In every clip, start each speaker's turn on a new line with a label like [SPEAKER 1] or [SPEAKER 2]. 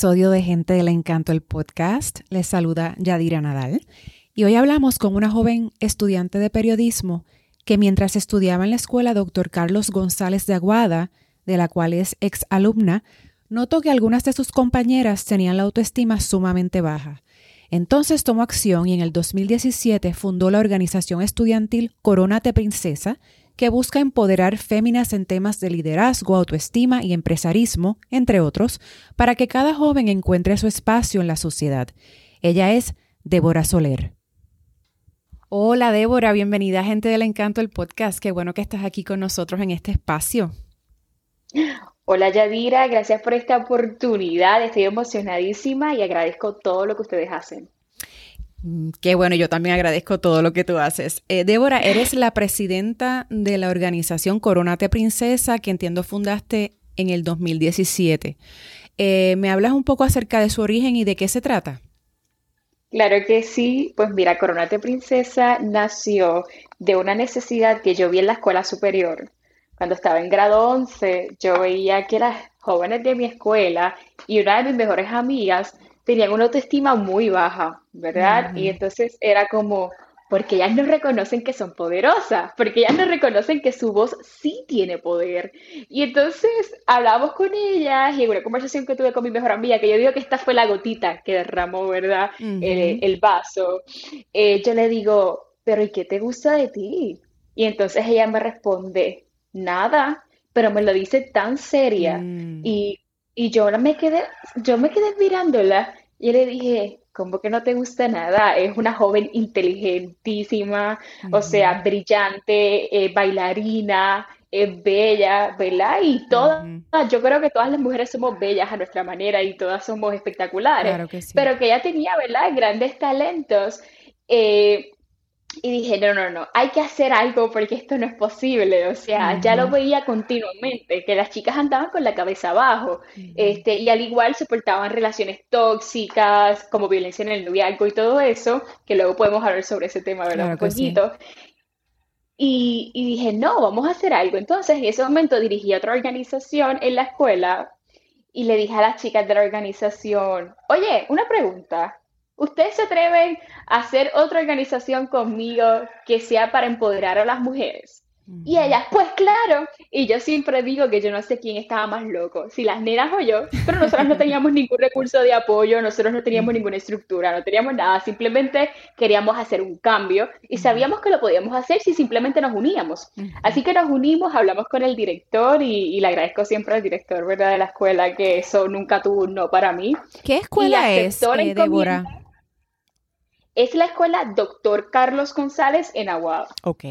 [SPEAKER 1] Episodio de Gente del Encanto, el podcast. Les saluda Yadira Nadal. Y hoy hablamos con una joven estudiante de periodismo que mientras estudiaba en la escuela Dr. Carlos González de Aguada, de la cual es ex alumna, notó que algunas de sus compañeras tenían la autoestima sumamente baja. Entonces tomó acción y en el 2017 fundó la organización estudiantil Coronate Princesa, que busca empoderar féminas en temas de liderazgo, autoestima y empresarismo, entre otros, para que cada joven encuentre su espacio en la sociedad. Ella es Débora Soler. Hola Débora, bienvenida gente del encanto del podcast. Qué bueno que estás aquí con nosotros en este espacio.
[SPEAKER 2] Hola Yadira, gracias por esta oportunidad. Estoy emocionadísima y agradezco todo lo que ustedes hacen.
[SPEAKER 1] Mm, qué bueno, yo también agradezco todo lo que tú haces. Eh, Débora, eres la presidenta de la organización Coronate Princesa, que entiendo fundaste en el 2017. Eh, ¿Me hablas un poco acerca de su origen y de qué se trata?
[SPEAKER 2] Claro que sí, pues mira, Coronate Princesa nació de una necesidad que yo vi en la escuela superior. Cuando estaba en grado 11, yo veía que las jóvenes de mi escuela y una de mis mejores amigas tenían una autoestima muy baja, ¿verdad? Y entonces era como, porque ellas no reconocen que son poderosas, porque ellas no reconocen que su voz sí tiene poder. Y entonces hablamos con ellas y en una conversación que tuve con mi mejor amiga, que yo digo que esta fue la gotita que derramó, ¿verdad? el, vaso. Eh, yo le digo, pero ¿y qué te gusta de ti? Y entonces ella me responde, nada, pero me lo dice tan seria. Mm. Y y yo me quedé, yo me quedé mirándola y le dije, ¿cómo que no te gusta nada? Es una joven inteligentísima, o sea, brillante, eh, bailarina, es bella, ¿verdad? Y todas, yo creo que todas las mujeres somos bellas a nuestra manera y todas somos espectaculares, claro que sí. pero que ella tenía, ¿verdad? Grandes talentos. Eh, y dije, no, no, no, hay que hacer algo porque esto no es posible. O sea, ya lo veía continuamente, que las chicas andaban con la cabeza abajo. este, y al igual soportaban relaciones tóxicas, como violencia en el noviazgo y todo eso, que luego podemos hablar sobre ese tema, ¿verdad? Un poquito. Y, y, dije, no, vamos a hacer algo. Entonces, en ese momento dirigí a otra organización en la escuela y le dije a las chicas de la organización, oye, una pregunta. ¿Ustedes se atreven a hacer otra organización conmigo que sea para empoderar a las mujeres? Y ellas, pues claro, y yo siempre digo que yo no sé quién estaba más loco, si las nenas o yo, pero nosotros no teníamos ningún recurso de apoyo, nosotros no teníamos ninguna estructura, no teníamos nada, simplemente queríamos hacer un cambio y sabíamos que lo podíamos hacer si simplemente nos uníamos. Así que nos unimos, hablamos con el director y, le agradezco siempre al director ¿verdad? de la escuela que eso nunca tuvo un no para mí.
[SPEAKER 1] ¿Qué escuela es, eh, Débora?
[SPEAKER 2] Es la escuela Doctor Carlos González en Aguado.
[SPEAKER 1] Ok.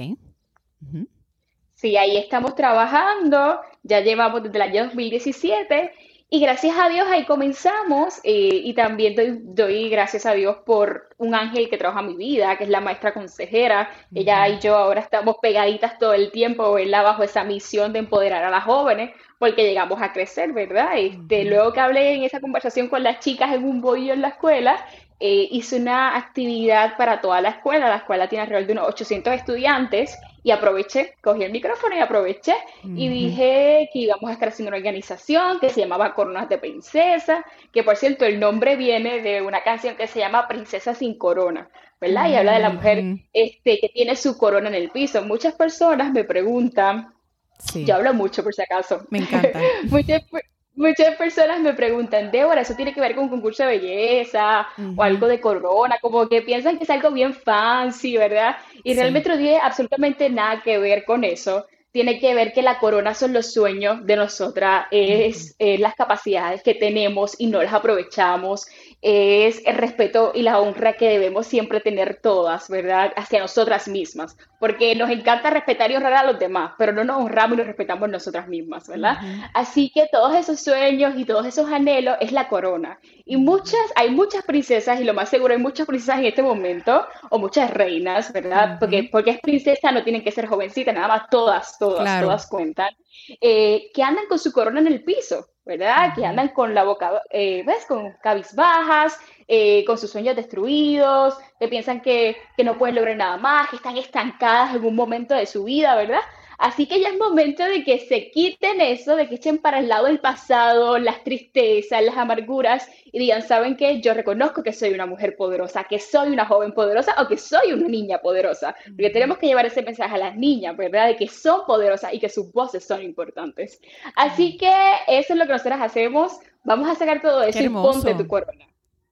[SPEAKER 2] Sí, ahí estamos trabajando, ya llevamos desde el año 2017 y gracias a Dios ahí comenzamos eh, y también doy, gracias a Dios por un ángel que trabaja mi vida, que es la maestra consejera. Ella y yo ahora estamos pegaditas todo el tiempo, ¿verdad? Bajo esa misión de empoderar a las jóvenes, porque llegamos a crecer, ¿verdad? Este, Luego que hablé en esa conversación con las chicas en un bollo en la escuela, eh, hice una actividad para toda la escuela. La escuela tiene alrededor de unos 800 estudiantes y aproveché, cogí el micrófono y aproveché y dije que íbamos a estar haciendo una organización que se llamaba Coronas de Princesa, que por cierto el nombre viene de una canción que se llama Princesa sin Corona, ¿verdad? Y habla de la mujer este, que tiene su corona en el piso. Muchas personas me preguntan, yo hablo mucho por si acaso.
[SPEAKER 1] Me encanta.
[SPEAKER 2] Muchas personas me preguntan, Débora, ¿eso tiene que ver con un concurso de belleza o algo de corona? Como que piensan que es algo bien fancy, ¿verdad? Y realmente no tiene absolutamente nada que ver con eso. Tiene que ver que la corona son los sueños de nosotras, es, las capacidades que tenemos y no las aprovechamos. Es el respeto y la honra que debemos siempre tener todas, ¿verdad? Hacia nosotras mismas, porque nos encanta respetar y honrar a los demás, pero no nos honramos y nos respetamos nosotras mismas, ¿verdad? Así que todos esos sueños y todos esos anhelos es la corona. Y muchas, hay muchas princesas, y lo más seguro hay muchas princesas en este momento, o muchas reinas, ¿verdad? porque, porque es princesa, no tienen que ser jovencitas, nada más todas, todas, todas cuentan, eh, que andan con su corona en el piso. ¿Verdad? Que andan con la boca, eh, ¿ves? Con cabizbajas, eh, con sus sueños destruidos, que piensan que, que, no pueden lograr nada más, que están estancadas en un momento de su vida, ¿verdad? Así que ya es momento de que se quiten eso, de que echen para el lado el pasado, las tristezas, las amarguras y digan, ¿saben qué? Yo reconozco que soy una mujer poderosa, que soy una joven poderosa o que soy una niña poderosa. Porque tenemos que llevar ese mensaje a las niñas, ¿verdad? De que son poderosas y que sus voces son importantes. Así que eso es lo que nosotras hacemos. Vamos a sacar todo eso y ponte tu corona.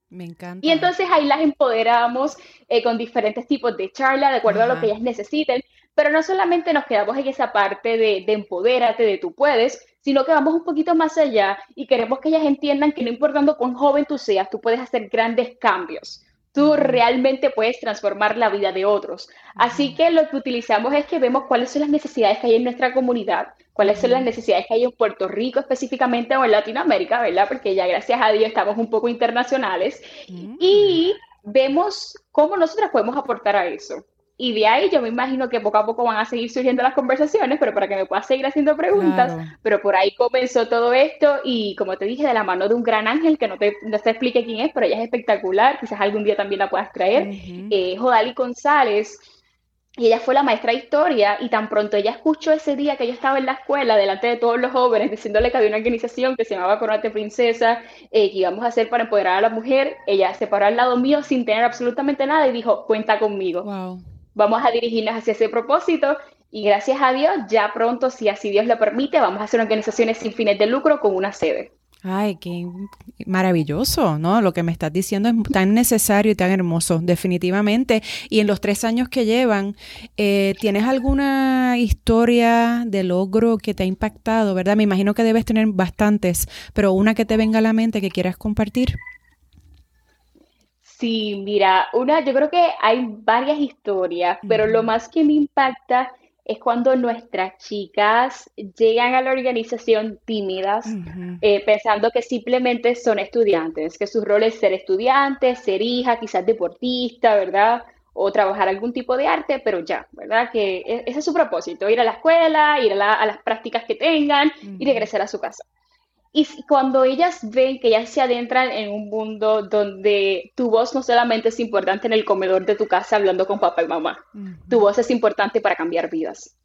[SPEAKER 3] Me encanta.
[SPEAKER 2] Y entonces ahí las empoderamos eh, con diferentes tipos de charla, de acuerdo a lo que ellas necesiten. Pero no solamente nos quedamos en esa parte de, de empodérate, de tú puedes, sino que vamos un poquito más allá y queremos que ellas entiendan que no importando cuán joven tú seas, tú puedes hacer grandes cambios. Tú realmente puedes transformar la vida de otros. Así que lo que utilizamos es que vemos cuáles son las necesidades que hay en nuestra comunidad, cuáles son las necesidades que hay en Puerto Rico específicamente o en Latinoamérica, ¿verdad? Porque ya gracias a Dios estamos un poco internacionales y vemos cómo nosotras podemos aportar a eso. Y de ahí yo me imagino que poco a poco van a seguir surgiendo las conversaciones, pero para que me puedas seguir haciendo preguntas. Pero por ahí comenzó todo esto y como te dije, de la mano de un gran ángel que no te, no te explique quién es, pero ella es espectacular, quizás algún día también la puedas traer, eh, Jodali González y ella fue la maestra de historia y tan pronto ella escuchó ese día que yo estaba en la escuela delante de todos los jóvenes diciéndole que había una organización que se llamaba Coronate Princesa, eh, que íbamos a hacer para empoderar a la mujer, ella se paró al lado mío sin tener absolutamente nada y dijo, cuenta conmigo. Vamos a dirigirnos hacia ese propósito y gracias a Dios ya pronto, si así Dios lo permite, vamos a hacer organizaciones sin fines de lucro con una sede.
[SPEAKER 3] Ay, qué maravilloso, ¿no? Lo que me estás diciendo es tan necesario y tan hermoso, definitivamente. Y en los tres años que llevan, eh, ¿tienes alguna historia de logro que te ha impactado, verdad? Me imagino que debes tener bastantes, pero una que te venga a la mente que quieras compartir.
[SPEAKER 2] Sí, mira, una, yo creo que hay varias historias, pero lo más que me impacta es cuando nuestras chicas llegan a la organización tímidas, eh, pensando que simplemente son estudiantes, que su rol es ser estudiantes, ser hija, quizás deportista, ¿verdad? O trabajar algún tipo de arte, pero ya, ¿verdad? Que e, ese es su propósito, ir a la escuela, ir a, las prácticas que tengan y regresar a su casa. Y cuando ellas ven que ellas se adentran en un mundo donde tu voz no solamente es importante en el comedor de tu casa hablando con papá y mamá, tu voz es importante para cambiar vidas.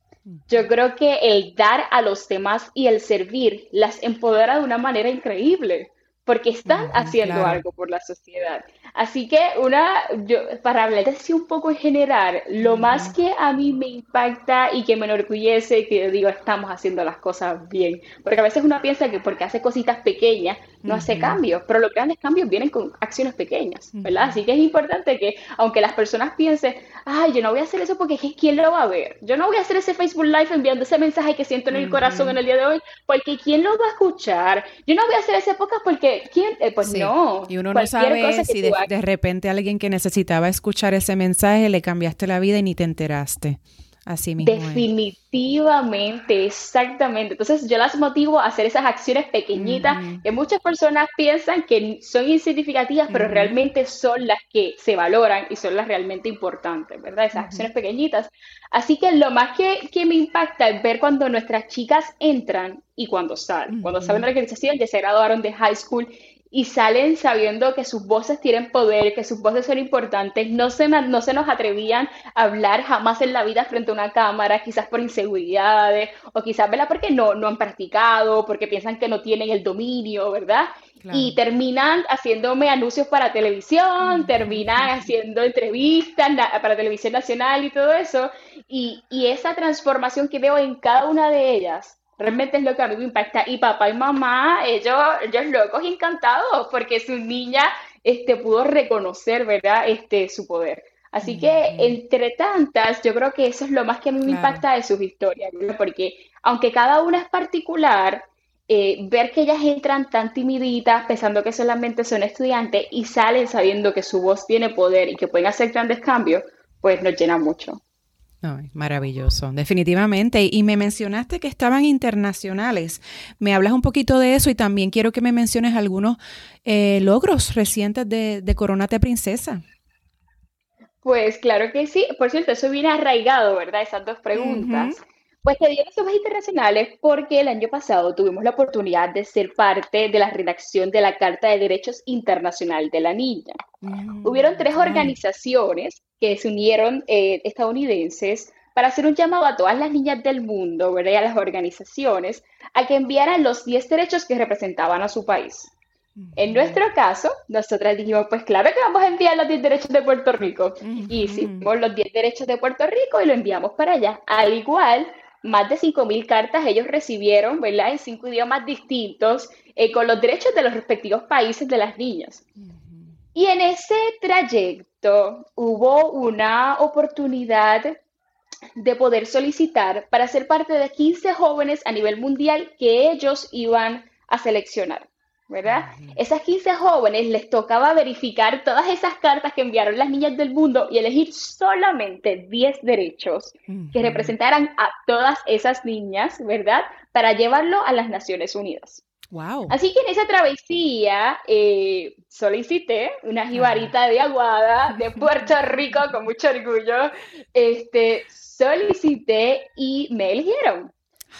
[SPEAKER 2] Yo creo que el dar a los demás y el servir las empodera de una manera increíble porque están haciendo algo por la sociedad. Así que una, yo, para hablar así un poco en general, lo más que a mí me impacta y que me enorgullece, que digo, estamos haciendo las cosas bien, porque a veces uno piensa que porque hace cositas pequeñas no hace cambios, pero los grandes cambios vienen con acciones pequeñas, ¿verdad? Así que es importante que, aunque las personas piensen, ay, yo no voy a hacer eso porque quién lo va a ver, yo no voy a hacer ese Facebook Live enviando ese mensaje que siento en el corazón en el día de hoy, porque quién lo va a escuchar, yo no voy a hacer ese podcast porque quién, eh, pues no.
[SPEAKER 3] Y uno no sabe si de, repente alguien que necesitaba escuchar ese mensaje le cambiaste la vida y ni te enteraste. Así mismo.
[SPEAKER 2] Definitivamente, exactamente. Entonces yo las motivo a hacer esas acciones pequeñitas que muchas personas piensan que son insignificativas, pero realmente son las que se valoran y son las realmente importantes, ¿verdad? Esas acciones pequeñitas. Así que lo más que, que, me impacta es ver cuando nuestras chicas entran y cuando salen. Cuando salen de la organización, ya se graduaron de high school y salen sabiendo que sus voces tienen poder, que sus voces son importantes, no se, no se nos atrevían a hablar jamás en la vida frente a una cámara, quizás por inseguridades, o quizás, ¿verdad? Porque no, no han practicado, porque piensan que no tienen el dominio, ¿verdad? Y terminan haciéndome anuncios para televisión, terminan haciendo entrevistas para televisión nacional y todo eso. Y, y esa transformación que veo en cada una de ellas Realmente es lo que a mí me impacta. Y papá y mamá, ellos, ellos locos y encantados porque su niña este, pudo reconocer, ¿verdad? Este, su poder. Así que entre tantas, yo creo que eso es lo más que a mí me impacta de sus historias, porque aunque cada una es particular, eh, ver que ellas entran tan timiditas pensando que solamente son estudiantes y salen sabiendo que su voz tiene poder y que pueden hacer grandes cambios, pues nos llena mucho.
[SPEAKER 3] Maravilloso, definitivamente. Y me mencionaste que estaban internacionales. Me hablas un poquito de eso y también quiero que me menciones algunos eh, logros recientes de, de Coronate Princesa.
[SPEAKER 2] Pues claro que sí. Por cierto, eso viene arraigado, ¿verdad? Esas dos preguntas. Pues te digo somos internacionales porque el año pasado tuvimos la oportunidad de ser parte de la redacción de la Carta de Derechos Internacional de la Niña. Mm, Hubieron tres organizaciones que se unieron eh, estadounidenses para hacer un llamado a todas las niñas del mundo, ¿verdad? Y a las organizaciones, a que enviaran los 10 derechos que representaban a su país. En nuestro caso, nosotras dijimos, pues claro que vamos a enviar los 10 derechos de Puerto Rico. Y hicimos los 10 derechos de Puerto Rico y lo enviamos para allá. Al igual más de 5.000 cartas ellos recibieron, ¿verdad? En cinco idiomas distintos, eh, con los derechos de los respectivos países de las niñas. Y en ese trayecto hubo una oportunidad de poder solicitar para ser parte de 15 jóvenes a nivel mundial que ellos iban a seleccionar. ¿Verdad? Esas 15 jóvenes les tocaba verificar todas esas cartas que enviaron las niñas del mundo y elegir solamente 10 derechos que representaran a todas esas niñas, ¿verdad? Para llevarlo a las Naciones Unidas.
[SPEAKER 3] Wow.
[SPEAKER 2] Así que en esa travesía eh, solicité una jibarita de aguada de Puerto Rico con mucho orgullo. Este, solicité y me eligieron.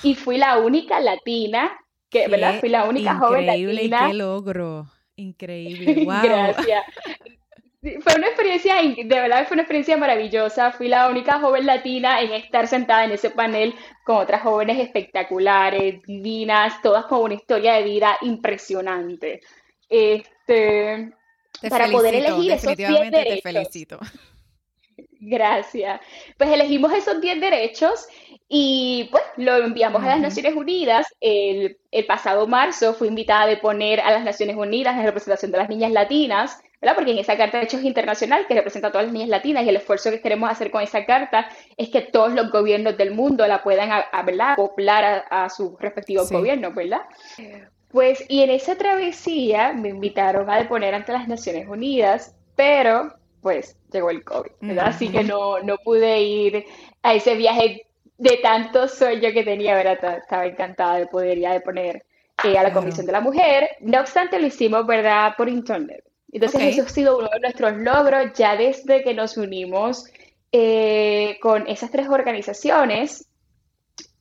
[SPEAKER 2] Y fui la única latina que, ¿verdad? Fui la única joven latina.
[SPEAKER 3] Qué logro, increíble, wow.
[SPEAKER 2] Gracias. Fue una experiencia, de verdad fue una experiencia maravillosa. Fui la única joven latina en estar sentada en ese panel con otras jóvenes espectaculares, divinas, todas con una historia de vida impresionante. Este, para poder elegir esos 10 derechos. Te felicito. Gracias. Pues elegimos esos 10 derechos y pues lo enviamos a las Naciones Unidas. El, pasado marzo fui invitada a poner a las Naciones Unidas en representación de las niñas latinas, ¿verdad? Porque en esa carta de hechos internacional que representa a todas las niñas latinas y el esfuerzo que queremos hacer con esa carta es que todos los gobiernos del mundo la puedan acoplar a, sus respectivos gobiernos, ¿verdad? Pues, y en esa travesía me invitaron a deponer ante las Naciones Unidas, pero pues llegó el COVID, ¿verdad? Así que no, no pude ir a ese viaje de tanto sueño que tenía, ¿verdad? Estaba encantada de poder ir a poner eh, a la Comisión de la Mujer. No obstante, lo hicimos, ¿verdad? Por internet. Entonces, eso ha sido uno de nuestros logros ya desde que nos unimos eh, con esas tres organizaciones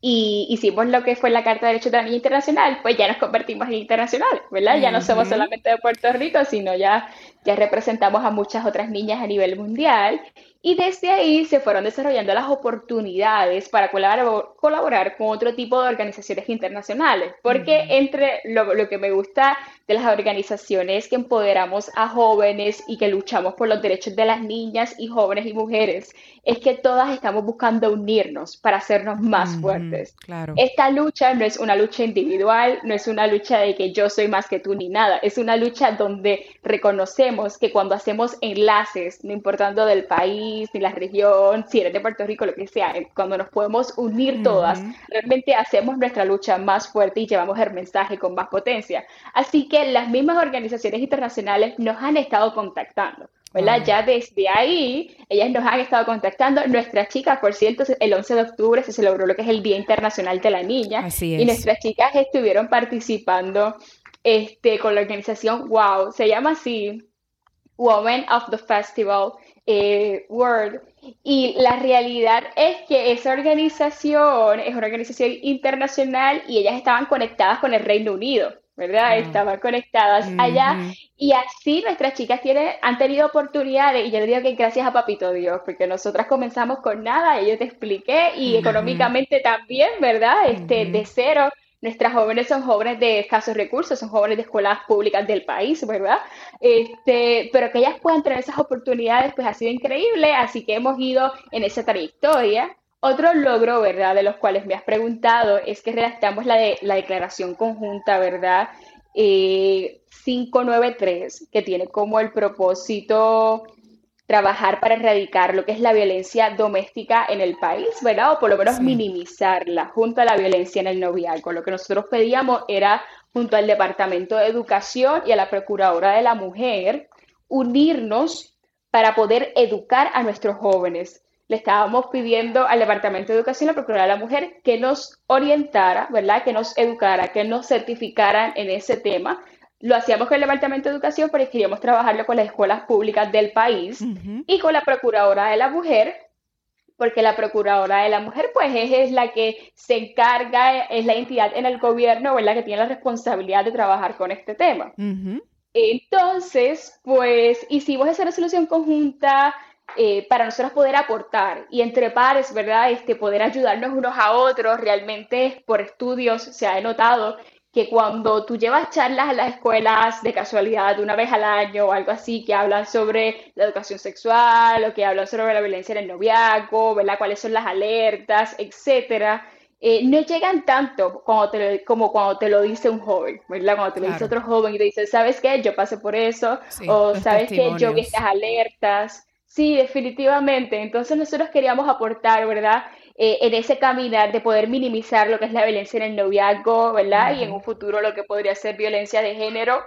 [SPEAKER 2] y hicimos lo que fue la Carta de Derechos de la Niña Internacional, pues ya nos convertimos en internacionales, ¿verdad? Ya no somos solamente de Puerto Rico, sino ya, ya representamos a muchas otras niñas a nivel mundial. Y desde ahí se fueron desarrollando las oportunidades para colaborar, con otro tipo de organizaciones internacionales, porque entre lo, lo, que me gusta de las organizaciones que empoderamos a jóvenes y que luchamos por los derechos de las niñas y jóvenes y mujeres, es que todas estamos buscando unirnos para hacernos más fuertes.
[SPEAKER 3] Claro.
[SPEAKER 2] Esta lucha no es una lucha individual, no es una lucha de que yo soy más que tú ni nada, es una lucha donde reconocemos que cuando hacemos enlaces, no importando del país, ni la región, si eres de Puerto Rico, lo que sea, eh, cuando nos podemos unir todas, realmente hacemos nuestra lucha más fuerte y llevamos el mensaje con más potencia. Así que las mismas organizaciones internacionales nos han estado contactando. ¿verdad? Ya desde ahí, ellas nos han estado contactando. Nuestras chicas, por cierto, el 11 de octubre se celebró lo que es el Día Internacional de la Niña. Y nuestras chicas estuvieron participando este, con la organización WOW, se llama así, Women of the Festival eh, World. Y la realidad es que esa organización es una organización internacional y ellas estaban conectadas con el Reino Unido, ¿verdad? Estaban conectadas allá y así nuestras chicas tienen, han tenido oportunidades y yo le digo que gracias a Papito Dios, porque nosotras comenzamos con nada, y yo te expliqué y económicamente también, ¿verdad? Este, de cero Nuestras jóvenes son jóvenes de escasos recursos, son jóvenes de escuelas públicas del país, ¿verdad? Este, pero que ellas puedan tener esas oportunidades, pues ha sido increíble, así que hemos ido en esa trayectoria. Otro logro, ¿verdad?, de los cuales me has preguntado, es que redactamos la, de, la declaración conjunta, ¿verdad? 593, eh, que tiene como el propósito trabajar para erradicar lo que es la violencia doméstica en el país, ¿verdad? O por lo menos minimizarla junto a la violencia en el noviazgo. Lo que nosotros pedíamos era, junto al Departamento de Educación y a la Procuradora de la Mujer, unirnos para poder educar a nuestros jóvenes. Le estábamos pidiendo al Departamento de Educación la Procuradora de la Mujer que nos orientara, ¿verdad? Que nos educara, que nos certificaran en ese tema lo hacíamos con el Departamento de Educación porque queríamos trabajarlo con las escuelas públicas del país y con la Procuradora de la Mujer, porque la Procuradora de la Mujer, pues es, la que se encarga, es la entidad en el gobierno, ¿verdad?, que tiene la responsabilidad de trabajar con este tema. Entonces, pues hicimos esa resolución conjunta eh, para nosotros poder aportar y entre pares, ¿verdad? Este, poder ayudarnos unos a otros. Realmente por estudios se ha notado que cuando tú llevas charlas a las escuelas de casualidad una vez al año o algo así, que hablan sobre la educación sexual o que hablan sobre la violencia en el noviazgo, ¿verdad? cuáles son las alertas, etcétera, eh, no llegan tanto cuando como cuando te lo dice un joven, ¿verdad? Cuando te lo dice otro joven y te dice, ¿sabes qué? Yo pasé por eso, o ¿sabes qué? Yo vi estas alertas. Sí, definitivamente. Entonces nosotros queríamos aportar, ¿verdad? Eh, en ese caminar de poder minimizar lo que es la violencia en el noviazgo, ¿verdad? Y en un futuro lo que podría ser violencia de género.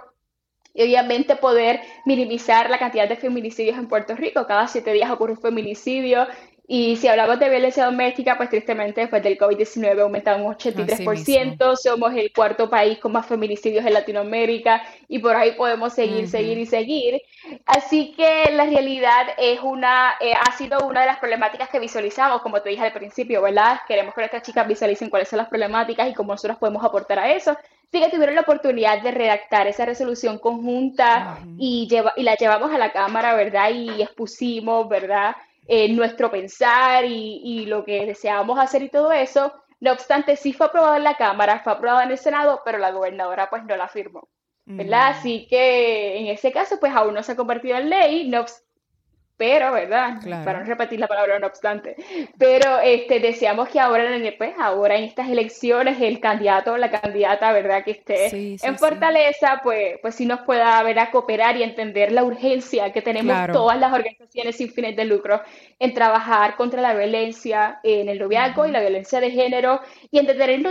[SPEAKER 2] Y obviamente poder minimizar la cantidad de feminicidios en Puerto Rico. Cada siete días ocurre un feminicidio y si hablamos de violencia doméstica, pues tristemente después del COVID-19 ha aumentado un 83%, somos el cuarto país con más feminicidios en Latinoamérica y por ahí podemos seguir, seguir y seguir. Así que la realidad es una, eh, ha sido una de las problemáticas que visualizamos, como te dije al principio, ¿verdad? Queremos que nuestras chicas visualicen cuáles son las problemáticas y cómo nosotros podemos aportar a eso. Así que tuvieron la oportunidad de redactar esa resolución conjunta y, lleva, y la llevamos a la Cámara, ¿verdad? Y expusimos, ¿verdad? Nuestro pensar y, lo que deseábamos hacer y todo eso. No obstante, sí fue aprobado en la Cámara, fue aprobado en el Senado, pero la gobernadora pues no la firmó. ¿verdad? Mm. Así que en ese caso, pues aún no se ha convertido en ley, no, pero, ¿verdad? Para no repetir la palabra no obstante, pero este, deseamos que ahora, pues, ahora en estas elecciones el candidato o la candidata, ¿verdad? Que esté en Fortaleza, pues, pues sí nos pueda ver a cooperar y entender la urgencia que tenemos todas las organizaciones sin fines de lucro en trabajar contra la violencia en el noviazgo y la violencia de género y en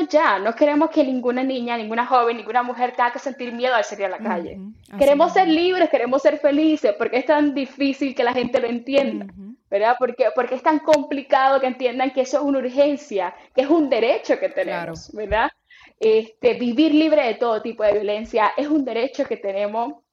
[SPEAKER 2] ya. No queremos que ninguna niña, ninguna joven, ninguna mujer tenga que sentir miedo al salir a la calle. Queremos ser libres, queremos ser felices, porque es tan difícil que la gente lo entienda, ¿verdad? Porque, porque es tan complicado que entiendan que eso es una urgencia, que es un derecho que tenemos, ¿verdad? Este, vivir libre de todo tipo de violencia es un derecho que tenemos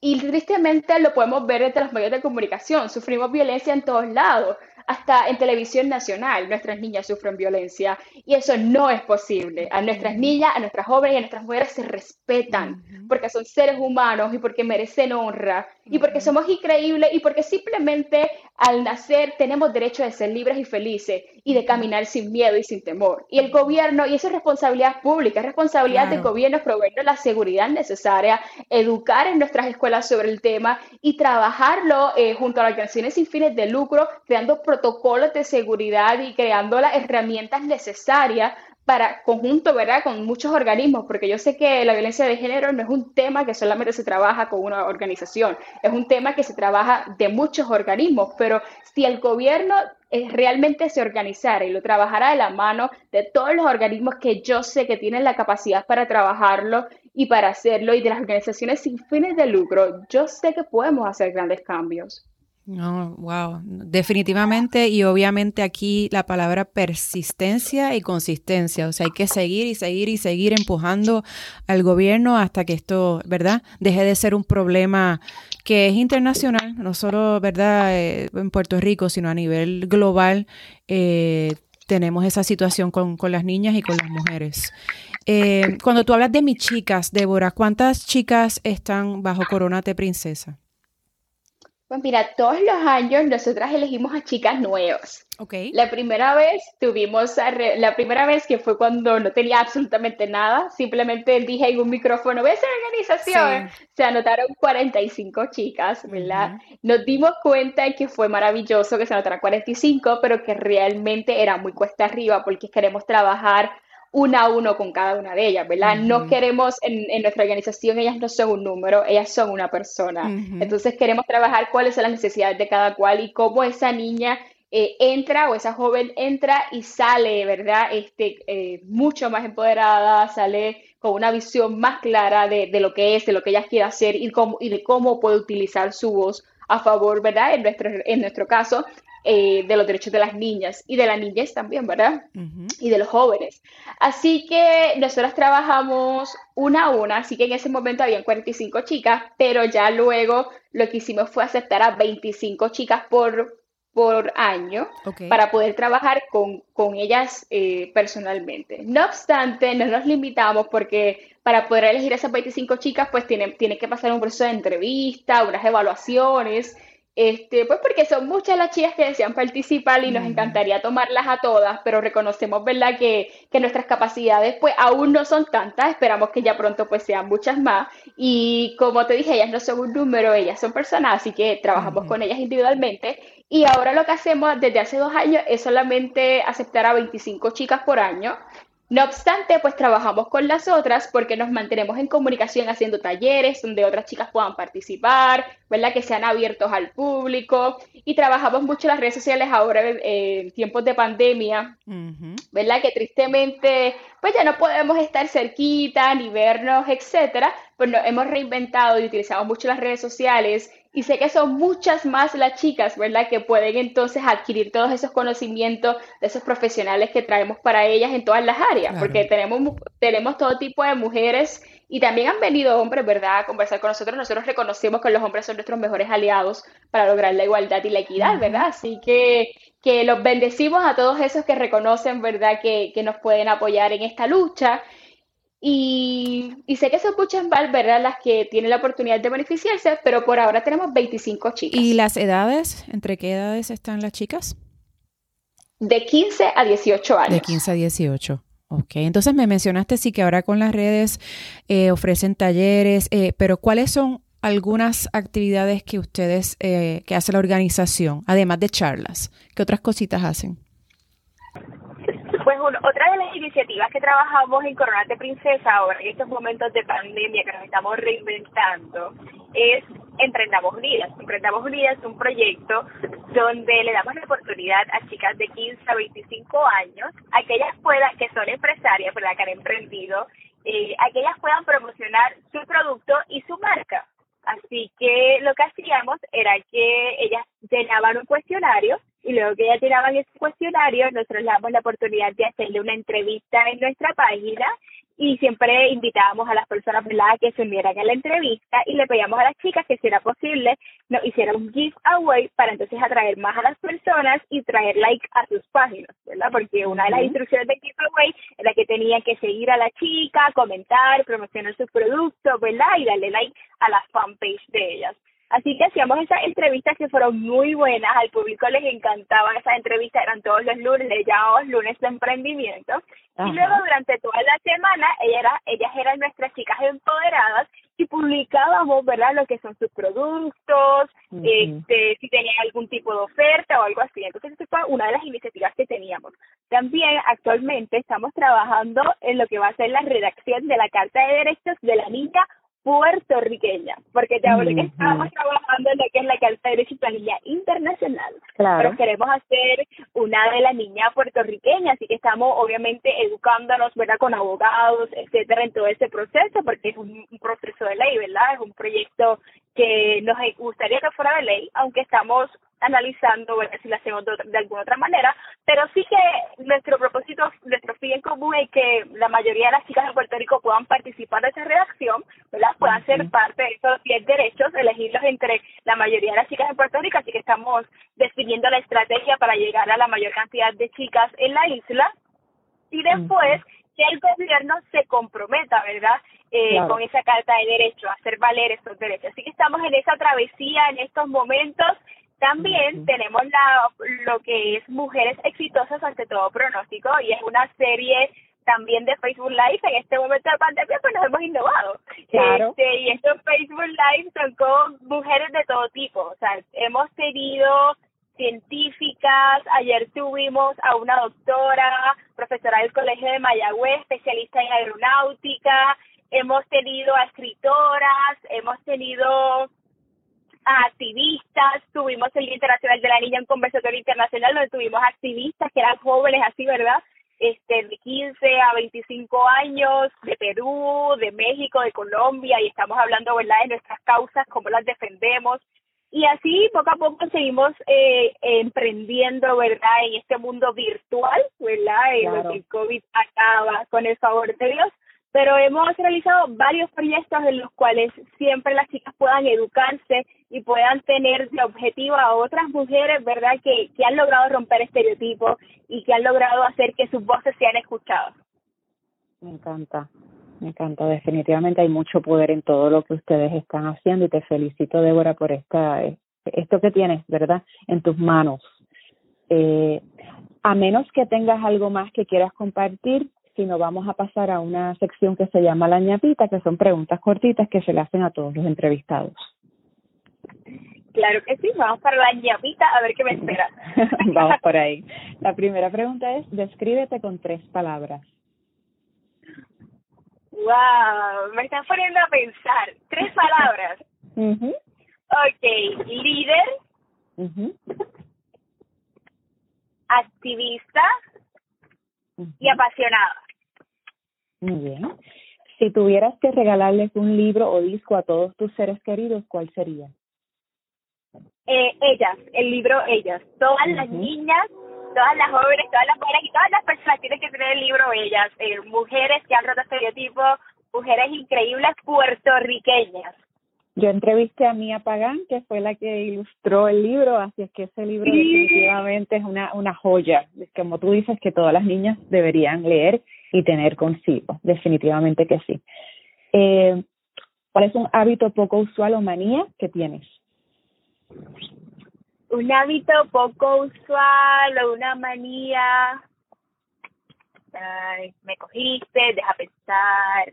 [SPEAKER 2] y tristemente lo podemos ver entre los medios de comunicación. Sufrimos violencia en todos lados hasta en televisión nacional. Nuestras niñas sufren violencia y eso no es posible. A nuestras niñas, a nuestras jóvenes y a nuestras mujeres se respetan porque son seres humanos y porque merecen honra y porque somos increíbles y porque simplemente al nacer tenemos derecho de ser libres y felices y de caminar sin miedo y sin temor. Y el gobierno, y eso es responsabilidad pública, es responsabilidad del gobierno proveernos la seguridad necesaria, educar en nuestras escuelas sobre el tema y trabajarlo eh, junto a las organizaciones sin fines de lucro, creando protocolos de seguridad y creando las herramientas necesarias para conjunto, ¿verdad? Con muchos organismos, porque yo sé que la violencia de género no es un tema que solamente se trabaja con una organización, es un tema que se trabaja de muchos organismos, pero si el gobierno realmente se organizara y lo trabajara de la mano de todos los organismos que yo sé que tienen la capacidad para trabajarlo y para hacerlo, y de las organizaciones sin fines de lucro, yo sé que podemos hacer grandes cambios.
[SPEAKER 3] No, wow, definitivamente y obviamente aquí la palabra persistencia y consistencia, o sea, hay que seguir y seguir y seguir empujando al gobierno hasta que esto, ¿verdad?, deje de ser un problema que es internacional, no solo, ¿verdad?, eh, en Puerto Rico, sino a nivel global. Eh, tenemos esa situación con, las niñas y con las mujeres. Eh, cuando tú hablas de mis chicas, Débora, ¿cuántas chicas están bajo Corona de Princesa?
[SPEAKER 2] Pues mira, todos los años nosotras elegimos a chicas nuevas. Okay. La primera vez tuvimos, la primera vez que fue cuando no tenía absolutamente nada, simplemente dije en un micrófono, voy a hacer organización. Se anotaron 45 chicas, ¿verdad? Nos dimos cuenta de que fue maravilloso que se anotaran 45, pero que realmente era muy cuesta arriba porque queremos trabajar una a uno con cada una de ellas, ¿verdad? No queremos, en, nuestra organización, ellas no son un número, ellas son una persona. Entonces queremos trabajar cuáles son las necesidades de cada cual y cómo esa niña eh, entra o esa joven entra y sale, ¿verdad? Este, eh, mucho más empoderada, sale con una visión más clara de, lo que es, de lo que ella quiere hacer y, cómo, y de cómo puede utilizar su voz a favor, ¿verdad? En nuestro, en nuestro caso, eh, de los derechos de las niñas y de las niñas también, ¿verdad? Y de los jóvenes. Así que nosotros trabajamos una a una, así que en ese momento habían 45 chicas, pero ya luego lo que hicimos fue aceptar a 25 chicas por, por año para poder trabajar con, con ellas eh, personalmente. No obstante, no nos limitamos porque para poder elegir a esas 25 chicas, pues tiene, tiene que pasar un proceso de entrevista, unas evaluaciones este, pues porque son muchas las chicas que desean participar y nos encantaría tomarlas a todas, pero reconocemos, ¿verdad?, que, que, nuestras capacidades pues aún no son tantas, esperamos que ya pronto pues sean muchas más. Y como te dije, ellas no son un número, ellas son personas, así que trabajamos con ellas individualmente. Y ahora lo que hacemos desde hace dos años es solamente aceptar a 25 chicas por año no obstante, pues trabajamos con las otras porque nos mantenemos en comunicación haciendo talleres donde otras chicas puedan participar, ¿verdad? Que sean abiertos al público y trabajamos mucho las redes sociales ahora en tiempos de pandemia, ¿verdad? Que tristemente, pues ya no podemos estar cerquita ni vernos, etcétera, pues nos hemos reinventado y utilizamos mucho las redes sociales y sé que son muchas más las chicas, ¿verdad? Que pueden entonces adquirir todos esos conocimientos de esos profesionales que traemos para ellas en todas las áreas, porque tenemos, tenemos todo tipo de mujeres y también han venido hombres, ¿verdad?, a conversar con nosotros. Nosotros reconocemos que los hombres son nuestros mejores aliados para lograr la igualdad y la equidad, ¿verdad? Así que, que los bendecimos a todos esos que reconocen, ¿verdad?, que, que nos pueden apoyar en esta lucha. Y, sé que son muchas más, ¿verdad? Las que tienen la oportunidad de beneficiarse, pero por ahora tenemos 25 chicas.
[SPEAKER 3] ¿Y las edades? ¿Entre qué edades están las chicas?
[SPEAKER 2] De 15 a 18 años.
[SPEAKER 3] De 15 a 18. Ok, entonces me mencionaste sí que ahora con las redes eh, ofrecen talleres, eh, pero ¿cuáles son algunas actividades que ustedes, eh, que hace la organización, además de charlas? ¿Qué otras cositas hacen?
[SPEAKER 4] Pues otra de las iniciativas que trabajamos en Coronate Princesa ahora en estos momentos de pandemia que nos estamos reinventando es Emprendamos Unidas. Emprendamos Unidas es un proyecto donde le damos la oportunidad a chicas de 15 a 25 años, aquellas puedan, que son empresarias, ¿verdad? que han emprendido, eh, a que ellas puedan promocionar su producto y su marca. Así que lo que hacíamos era que ellas llenaban un cuestionario y luego que ya tiraban ese cuestionario, nosotros le damos la oportunidad de hacerle una entrevista en nuestra página y siempre invitábamos a las personas que se unieran a la entrevista y le pedíamos a las chicas que si era posible nos hicieran un giveaway para entonces atraer más a las personas y traer like a sus páginas, ¿verdad? Porque una de las instrucciones de giveaway era que tenía que seguir a la chica, comentar, promocionar sus productos, ¿verdad? Y darle like a la fanpage de ellas. Así que hacíamos esas entrevistas que fueron muy buenas, al público les encantaban esas entrevistas, eran todos los lunes, le llamamos lunes de emprendimiento. Y luego durante toda la semana ellas, era, ellas eran nuestras chicas empoderadas y publicábamos, ¿verdad?, lo que son sus productos, este, si tenían algún tipo de oferta o algo así. Entonces, esa fue una de las iniciativas que teníamos. También actualmente estamos trabajando en lo que va a ser la redacción de la Carta de Derechos de la Niña puertorriqueña, porque ya que estamos trabajando en lo que es la Derecho y Internacional, claro. pero queremos hacer una de la niña puertorriqueña, así que estamos obviamente educándonos, ¿verdad?, con abogados, etcétera, en todo ese proceso, porque es un, proceso de ley, ¿verdad?, es un proyecto que nos gustaría que fuera de ley, aunque estamos analizando bueno, si lo hacemos de, alguna otra manera, pero sí que nuestro propósito, nuestro fin en común es que la mayoría de las chicas de Puerto Rico puedan participar de esa redacción, ¿verdad? puedan ser parte de esos 10 derechos, elegirlos entre la mayoría de las chicas de Puerto Rico, así que estamos definiendo la estrategia para llegar a la mayor cantidad de chicas en la isla y después que el gobierno se comprometa, ¿verdad? Eh, con esa carta de derechos, a hacer valer esos derechos. Así que estamos en esa travesía en estos momentos también tenemos la, lo que es Mujeres Exitosas ante todo pronóstico y es una serie también de Facebook Live. En este momento de pandemia pues nos hemos innovado. Este, y estos Facebook Live son con mujeres de todo tipo. O sea, hemos tenido científicas. Ayer tuvimos a una doctora, profesora del Colegio de Mayagüez, especialista en aeronáutica. Hemos tenido a escritoras, hemos tenido a activistas, tuvimos el Día Internacional de la Niña en Conversatorio Internacional, donde tuvimos activistas que eran jóvenes así, ¿verdad? Este, de 15 a 25 años, de Perú, de México, de Colombia, y estamos hablando, ¿verdad?, de nuestras causas, cómo las defendemos. Y así poco a poco seguimos eh, emprendiendo, ¿verdad?, en este mundo virtual, ¿verdad?, lo que el COVID acaba con el favor de Dios pero hemos realizado varios proyectos en los cuales siempre las chicas puedan educarse y puedan tener de objetivo a otras mujeres, ¿verdad?, que, que han logrado romper estereotipos y que han logrado hacer que sus voces sean escuchadas.
[SPEAKER 3] Me encanta, me encanta. Definitivamente hay mucho poder en todo lo que ustedes están haciendo y te felicito, Débora, por esta, esto que tienes, ¿verdad?, en tus manos. Eh, a menos que tengas algo más que quieras compartir, sino vamos a pasar a una sección que se llama la ñapita, que son preguntas cortitas que se le hacen a todos los entrevistados.
[SPEAKER 4] Claro que sí, vamos para la ñapita a ver qué me espera.
[SPEAKER 3] vamos por ahí. La primera pregunta es, descríbete con tres palabras.
[SPEAKER 4] Wow, me estás poniendo a pensar. Tres palabras.
[SPEAKER 3] mhm
[SPEAKER 4] Ok, líder, activista y apasionada.
[SPEAKER 3] Muy bien. Si tuvieras que regalarles un libro o disco a todos tus seres queridos, ¿cuál sería?
[SPEAKER 4] Eh, ellas, el libro Ellas. Todas las niñas, todas las jóvenes, todas las mujeres y todas las personas tienen que tener el libro Ellas. Eh, mujeres que han roto estereotipos, mujeres increíbles puertorriqueñas.
[SPEAKER 3] Yo entrevisté a Mía Pagán, que fue la que ilustró el libro, así es que ese libro definitivamente es una, una joya, como tú dices, que todas las niñas deberían leer y tener consigo, definitivamente que sí. Eh, ¿Cuál es un hábito poco usual o manía que tienes?
[SPEAKER 4] Un hábito poco usual o una manía. Ay, me cogiste, deja pensar.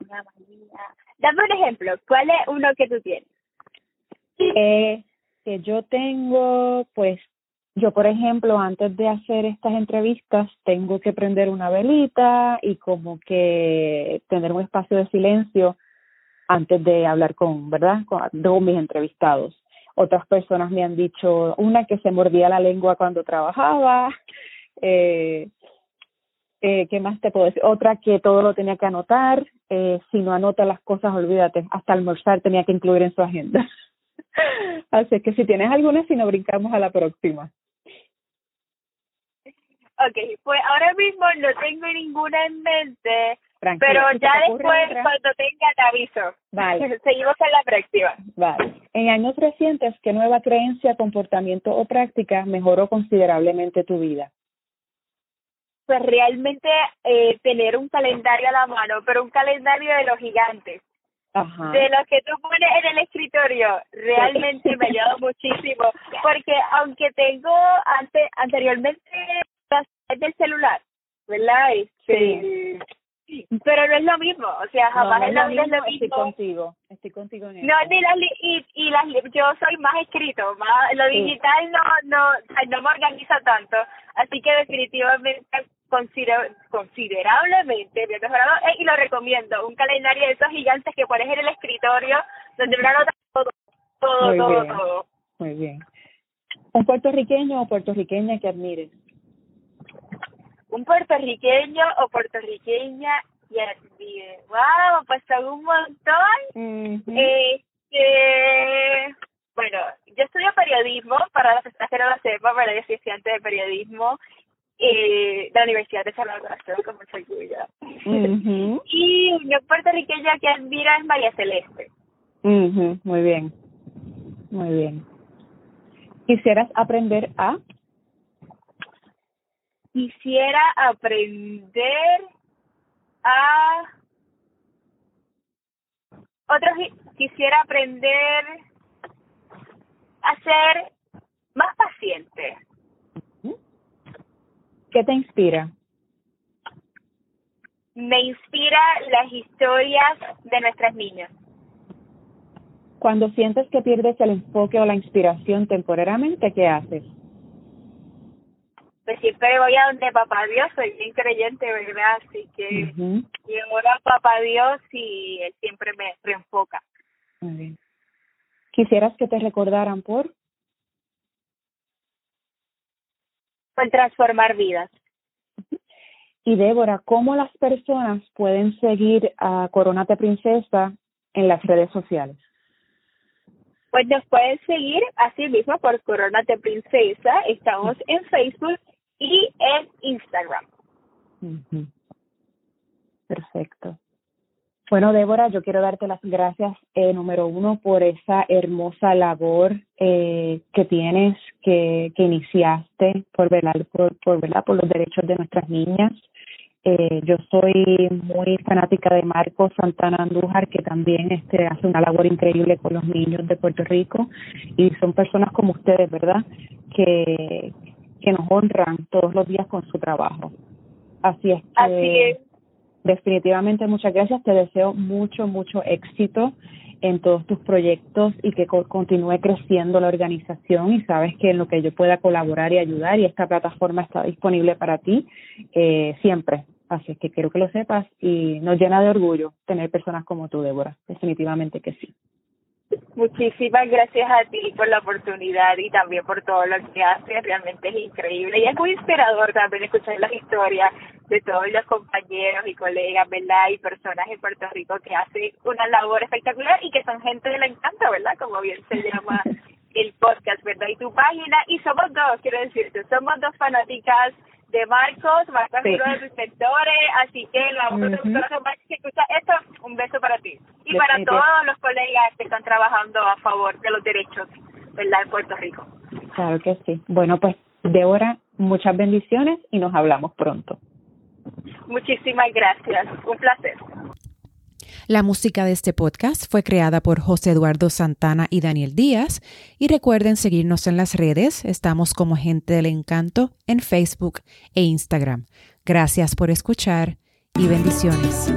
[SPEAKER 4] Una manía Dame un ejemplo, ¿cuál es uno que tú tienes?
[SPEAKER 3] Eh, que yo tengo, pues, yo por ejemplo, antes de hacer estas entrevistas, tengo que prender una velita y como que tener un espacio de silencio antes de hablar con, ¿verdad? Con, con mis entrevistados. Otras personas me han dicho, una que se mordía la lengua cuando trabajaba, eh, eh, ¿qué más te puedo decir? Otra que todo lo tenía que anotar, eh, si no anota las cosas, olvídate, hasta almorzar tenía que incluir en su agenda. Así que si tienes alguna, si no brincamos a la próxima.
[SPEAKER 4] Ok, pues ahora mismo no tengo ninguna en mente, pero ya después cuando tenga te aviso.
[SPEAKER 3] Vale.
[SPEAKER 4] Seguimos en la próxima.
[SPEAKER 3] Vale. En años recientes, ¿qué nueva creencia, comportamiento o práctica mejoró considerablemente tu vida?
[SPEAKER 4] pues realmente eh, tener un calendario a la mano, pero un calendario de los gigantes. De los que tú pones en el escritorio, realmente me ha ayudado muchísimo, porque aunque tengo ante, anteriormente del celular, ¿verdad?
[SPEAKER 3] Este,
[SPEAKER 4] sí. Pero no es lo mismo, o sea, jamás es, lo mismo,
[SPEAKER 3] Estoy contigo, estoy contigo en
[SPEAKER 4] No, ni las, y, y las, yo soy más escrito, más, lo digital no, no, no me organiza tanto, así que definitivamente considerablemente bien mejorado eh, y lo recomiendo, un calendario de esos gigantes que pones en el escritorio donde una nota todo, todo, Muy todo, bien. todo.
[SPEAKER 3] Muy bien. ¿Un puertorriqueño o puertorriqueña que admires?
[SPEAKER 4] Un puertorriqueño o puertorriqueña que admire. ¡Wow! Pues son un montón. Este, bueno, yo estudio periodismo, para las personas que no lo sepan, para yo soy estudiante de periodismo eh, la Universidad de Salvador, con mucho orgullo. y una puertorriqueña que admira es María Celeste.
[SPEAKER 3] Muy bien, muy bien. ¿Quisieras aprender a?
[SPEAKER 4] Quisiera aprender a... Otro, quisiera aprender a ser más paciente
[SPEAKER 3] ¿Qué te inspira?
[SPEAKER 4] Me inspira las historias de nuestras niñas.
[SPEAKER 3] Cuando sientes que pierdes el enfoque o la inspiración temporariamente, ¿qué haces?
[SPEAKER 4] Pues siempre voy a donde papá Dios, soy bien creyente, ¿verdad? Así que y ahora papá Dios y él siempre me reenfoca.
[SPEAKER 3] Muy bien. ¿Quisieras que te recordaran por?
[SPEAKER 4] Por transformar vidas.
[SPEAKER 3] Y Débora, ¿cómo las personas pueden seguir a Coronate Princesa en las redes sociales?
[SPEAKER 4] Pues nos pueden seguir así mismo por Coronate Princesa. Estamos en Facebook y en Instagram.
[SPEAKER 3] Perfecto. Bueno, Débora, yo quiero darte las gracias, eh, número uno, por esa hermosa labor eh, que tienes, que, que iniciaste por velar por, por, por los derechos de nuestras niñas. Eh, yo soy muy fanática de Marco Santana Andújar, que también este, hace una labor increíble con los niños de Puerto Rico y son personas como ustedes, ¿verdad? Que, nos honran todos los días con su trabajo. Así es
[SPEAKER 4] Así es
[SPEAKER 3] definitivamente muchas gracias. Te deseo mucho, mucho éxito en todos tus proyectos y que continúe creciendo la organización y sabes que en lo que yo pueda colaborar y ayudar y esta plataforma está disponible para ti eh, siempre. Así que quiero que lo sepas y nos llena de orgullo tener personas como tú, Débora. Definitivamente que sí.
[SPEAKER 4] Muchísimas gracias a ti por la oportunidad y también por todo lo que haces. Realmente es increíble y es muy inspirador también escuchar las historias de todos los compañeros y colegas, ¿verdad? Y personas en Puerto Rico que hacen una labor espectacular y que son gente de la encanto, ¿verdad? Como bien se llama el podcast, ¿verdad? Y tu página. Y somos dos, quiero decirte, somos dos fanáticas de Marcos, Marcos sí. de sus sectores, así que la uh -huh. que escucha esto, un beso para ti. Y para todos los colegas que están trabajando a favor de los derechos, ¿verdad? En Puerto Rico.
[SPEAKER 3] Claro que sí. Bueno, pues, Débora, muchas bendiciones y nos hablamos pronto.
[SPEAKER 4] Muchísimas gracias. Un placer.
[SPEAKER 3] La música de este podcast fue creada por José Eduardo Santana y Daniel Díaz. Y recuerden seguirnos en las redes. Estamos como Gente del Encanto en Facebook e Instagram. Gracias por escuchar y bendiciones.